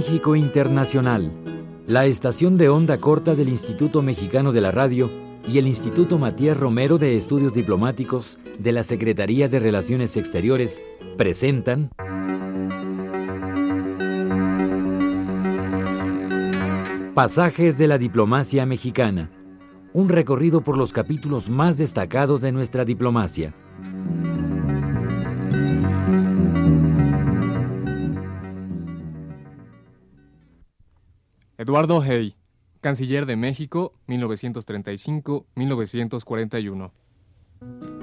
México Internacional, la estación de onda corta del Instituto Mexicano de la Radio y el Instituto Matías Romero de Estudios Diplomáticos de la Secretaría de Relaciones Exteriores presentan Pasajes de la Diplomacia Mexicana, un recorrido por los capítulos más destacados de nuestra diplomacia. Eduardo Hey, Canciller de México, 1935-1941.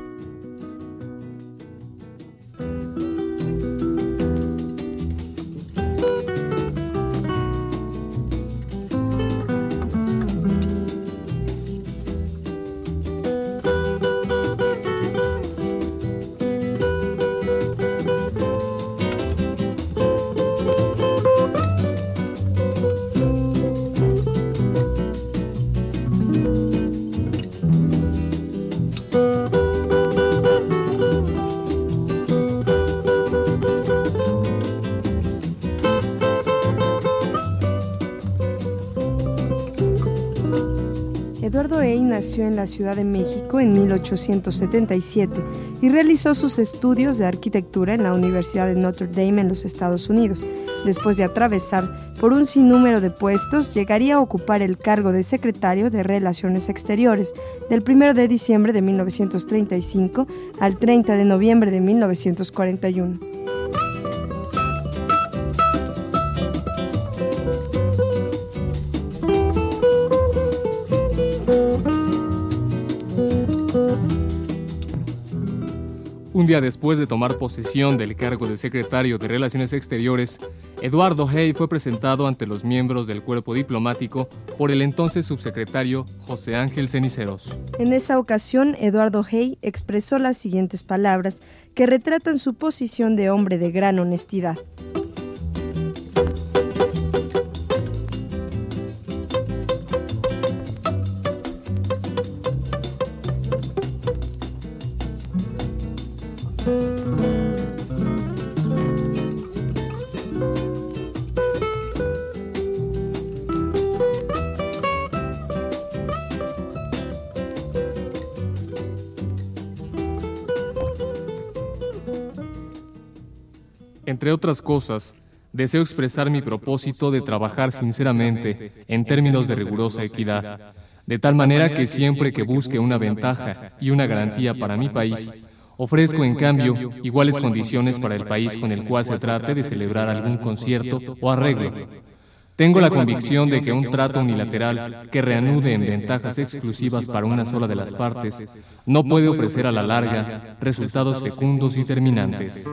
Nació en la Ciudad de México en 1877 y realizó sus estudios de arquitectura en la Universidad de Notre Dame en los Estados Unidos. Después de atravesar por un sinnúmero de puestos, llegaría a ocupar el cargo de secretario de Relaciones Exteriores del 1 de diciembre de 1935 al 30 de noviembre de 1941. Día después de tomar posesión del cargo de secretario de Relaciones Exteriores, Eduardo Hey fue presentado ante los miembros del cuerpo diplomático por el entonces subsecretario José Ángel Ceniceros. En esa ocasión, Eduardo Hey expresó las siguientes palabras que retratan su posición de hombre de gran honestidad. Entre otras cosas, deseo expresar mi propósito de trabajar sinceramente en términos de rigurosa equidad, de tal manera que siempre que busque una ventaja y una garantía para mi país, ofrezco en cambio iguales condiciones para el país con el cual se trate de celebrar algún concierto o arreglo. Tengo la convicción de que un trato unilateral que reanude en ventajas exclusivas para una sola de las partes no puede ofrecer a la larga resultados fecundos y terminantes.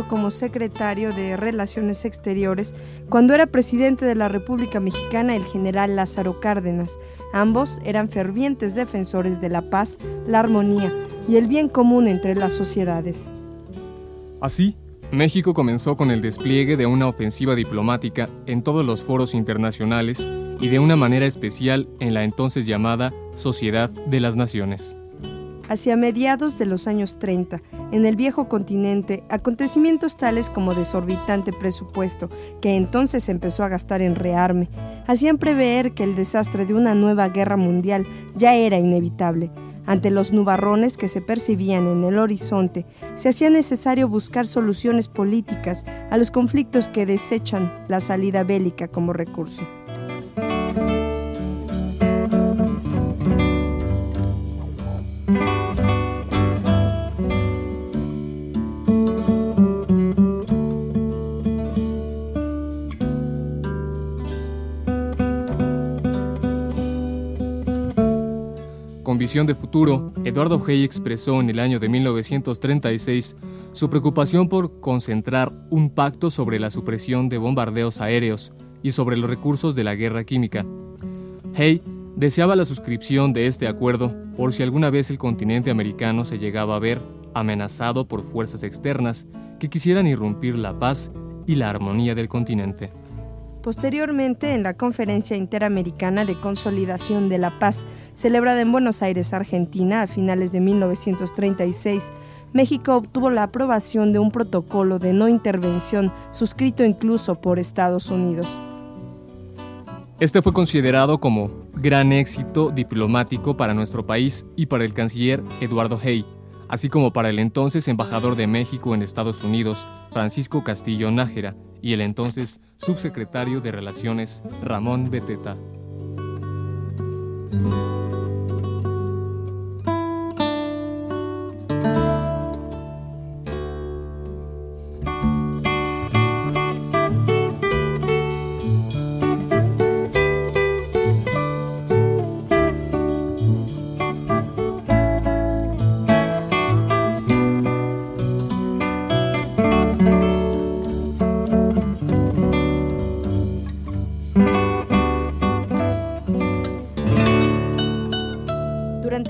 Como secretario de Relaciones Exteriores cuando era presidente de la República Mexicana el general Lázaro Cárdenas. Ambos eran fervientes defensores de la paz, la armonía y el bien común entre las sociedades. Así, México comenzó con el despliegue de una ofensiva diplomática en todos los foros internacionales y de una manera especial en la entonces llamada Sociedad de las Naciones. Hacia mediados de los años 30, en el viejo continente, acontecimientos tales como desorbitante presupuesto, que entonces empezó a gastar en rearme, hacían prever que el desastre de una nueva guerra mundial ya era inevitable. Ante los nubarrones que se percibían en el horizonte, se hacía necesario buscar soluciones políticas a los conflictos que desechan la salida bélica como recurso. De futuro, Eduardo Hey expresó en el año de 1936 su preocupación por concentrar un pacto sobre la supresión de bombardeos aéreos y sobre los recursos de la guerra química. Hay deseaba la suscripción de este acuerdo por si alguna vez el continente americano se llegaba a ver amenazado por fuerzas externas que quisieran irrumpir la paz y la armonía del continente. Posteriormente, en la Conferencia Interamericana de Consolidación de la Paz, celebrada en Buenos Aires, Argentina, a finales de 1936, México obtuvo la aprobación de un protocolo de no intervención suscrito incluso por Estados Unidos. Este fue considerado como gran éxito diplomático para nuestro país y para el canciller Eduardo Hay, así como para el entonces embajador de México en Estados Unidos, Francisco Castillo Nájera, y el entonces subsecretario de Relaciones, Ramón Beteta.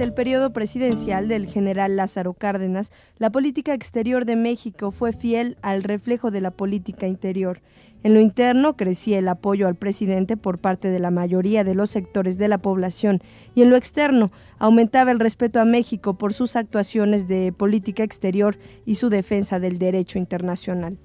El periodo presidencial del general Lázaro Cárdenas, la política exterior de México fue fiel al reflejo de la política interior. En lo interno crecía el apoyo al presidente por parte de la mayoría de los sectores de la población y en lo externo aumentaba el respeto a México por sus actuaciones de política exterior y su defensa del derecho internacional.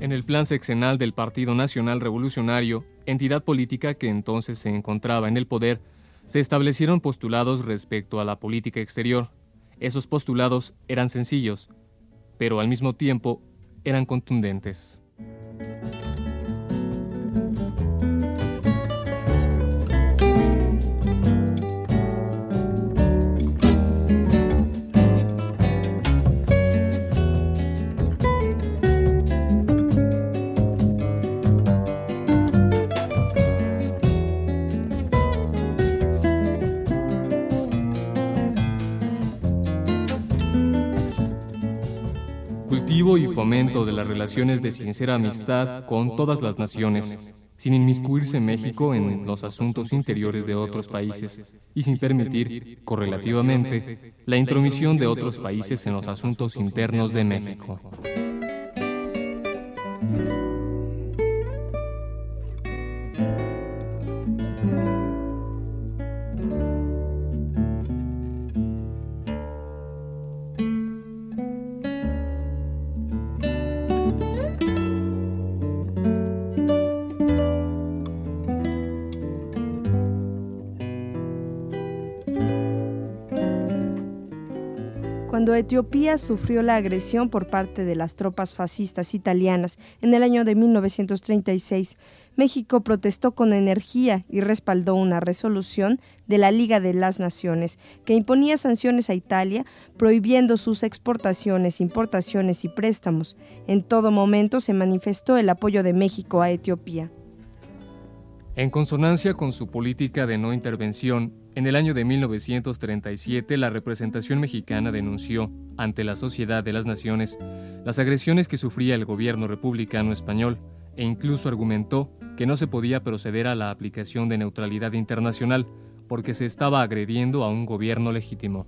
En el plan sexenal del Partido Nacional Revolucionario, entidad política que entonces se encontraba en el poder, se establecieron postulados respecto a la política exterior. Esos postulados eran sencillos, pero al mismo tiempo eran contundentes. Y fomento de las relaciones de sincera amistad con todas las naciones, sin inmiscuirse México en los asuntos interiores de otros países y sin permitir, correlativamente, la intromisión de otros países en los asuntos internos de México. Cuando Etiopía sufrió la agresión por parte de las tropas fascistas italianas en el año de 1936, México protestó con energía y respaldó una resolución de la Liga de las Naciones que imponía sanciones a Italia, prohibiendo sus exportaciones, importaciones y préstamos. En todo momento se manifestó el apoyo de México a Etiopía. En consonancia con su política de no intervención, en el año de 1937 la representación mexicana denunció ante la Sociedad de las Naciones las agresiones que sufría el gobierno republicano español e incluso argumentó que no se podía proceder a la aplicación de neutralidad internacional porque se estaba agrediendo a un gobierno legítimo.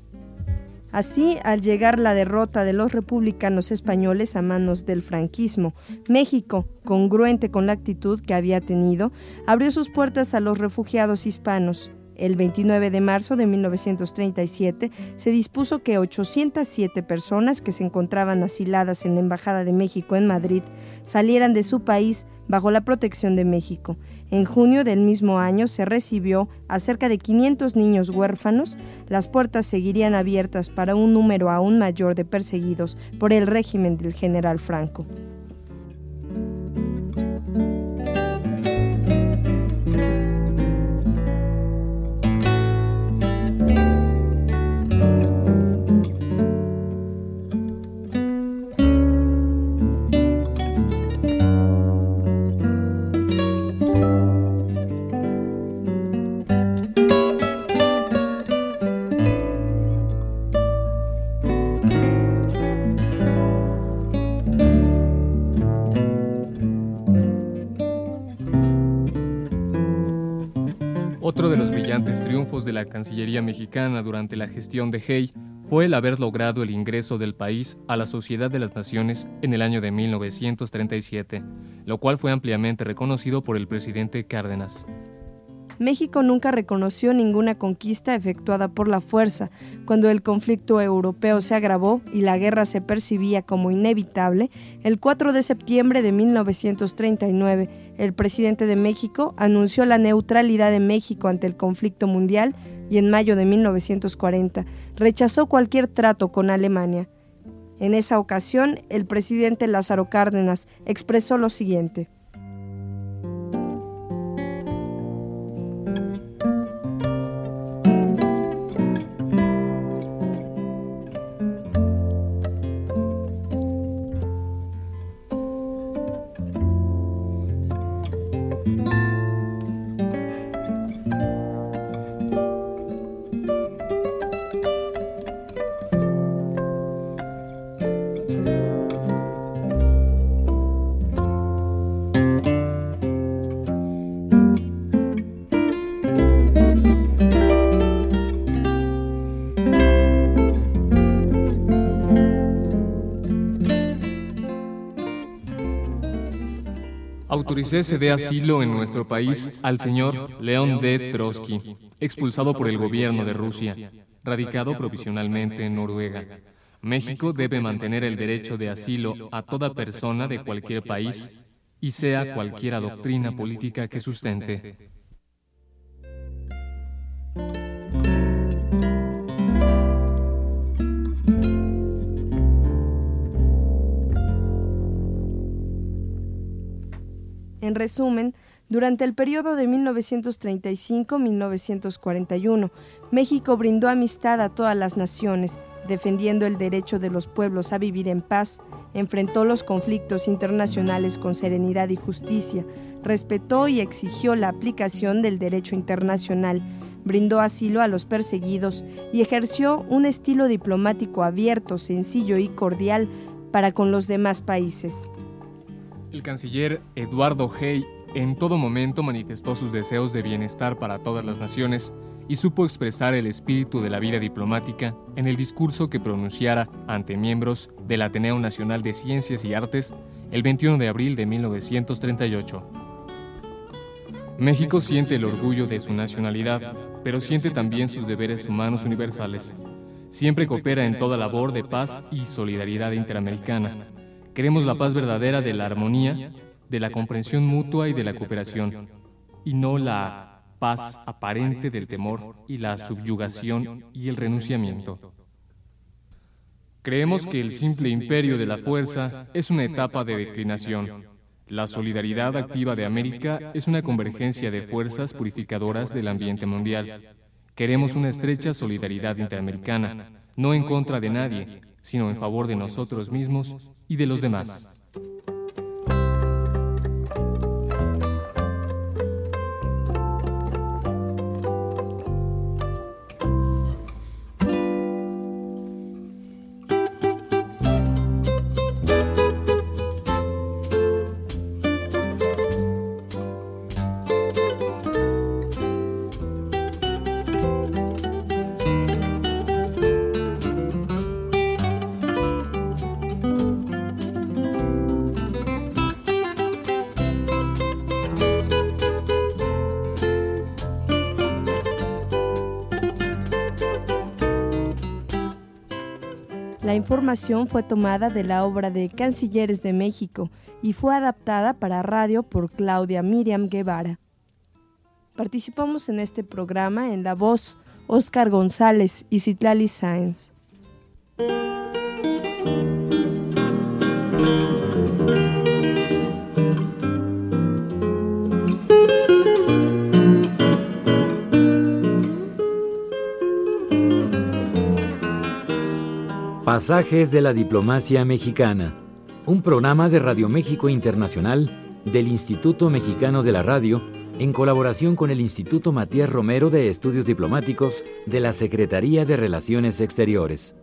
Así, al llegar la derrota de los republicanos españoles a manos del franquismo, México, congruente con la actitud que había tenido, abrió sus puertas a los refugiados hispanos. El 29 de marzo de 1937 se dispuso que 807 personas que se encontraban asiladas en la Embajada de México en Madrid salieran de su país bajo la protección de México. En junio del mismo año se recibió a cerca de 500 niños huérfanos. Las puertas seguirían abiertas para un número aún mayor de perseguidos por el régimen del general Franco. Brillantes triunfos de la Cancillería mexicana durante la gestión de Hay fue el haber logrado el ingreso del país a la Sociedad de las Naciones en el año de 1937, lo cual fue ampliamente reconocido por el presidente Cárdenas. México nunca reconoció ninguna conquista efectuada por la fuerza. Cuando el conflicto europeo se agravó y la guerra se percibía como inevitable, el 4 de septiembre de 1939, el presidente de México anunció la neutralidad de México ante el conflicto mundial y en mayo de 1940 rechazó cualquier trato con Alemania. En esa ocasión, el presidente Lázaro Cárdenas expresó lo siguiente. Autoricé se dé asilo en nuestro país al señor León D. Trotsky, expulsado por el gobierno de Rusia, radicado provisionalmente en Noruega. México debe mantener el derecho de asilo a toda persona de cualquier país y sea cualquiera doctrina política que sustente. Resumen, durante el periodo de 1935-1941, México brindó amistad a todas las naciones, defendiendo el derecho de los pueblos a vivir en paz, enfrentó los conflictos internacionales con serenidad y justicia, respetó y exigió la aplicación del derecho internacional, brindó asilo a los perseguidos y ejerció un estilo diplomático abierto, sencillo y cordial para con los demás países. El canciller Eduardo Hey en todo momento manifestó sus deseos de bienestar para todas las naciones y supo expresar el espíritu de la vida diplomática en el discurso que pronunciara ante miembros del Ateneo Nacional de Ciencias y Artes el 21 de abril de 1938. México siente el orgullo de su nacionalidad, pero siente también sus deberes humanos universales. Siempre coopera en toda labor de paz y solidaridad interamericana Queremos la paz verdadera de la armonía, de la comprensión mutua y de la cooperación, y no la paz aparente del temor y la subyugación y el renunciamiento. Creemos que el simple imperio de la fuerza es una etapa de declinación. La solidaridad activa de América es una convergencia de fuerzas purificadoras del ambiente mundial. Queremos una estrecha solidaridad interamericana, no en contra de nadie, sino en favor de nosotros mismos y de los demás. Información fue tomada de la obra de Cancilleres de México y fue adaptada para radio por Claudia Miriam Guevara. Participamos en este programa en la voz Oscar González y Citlali Sáenz. Pasajes de la Diplomacia Mexicana, un programa de Radio México Internacional del Instituto Mexicano de la Radio en colaboración con el Instituto Matías Romero de Estudios Diplomáticos de la Secretaría de Relaciones Exteriores.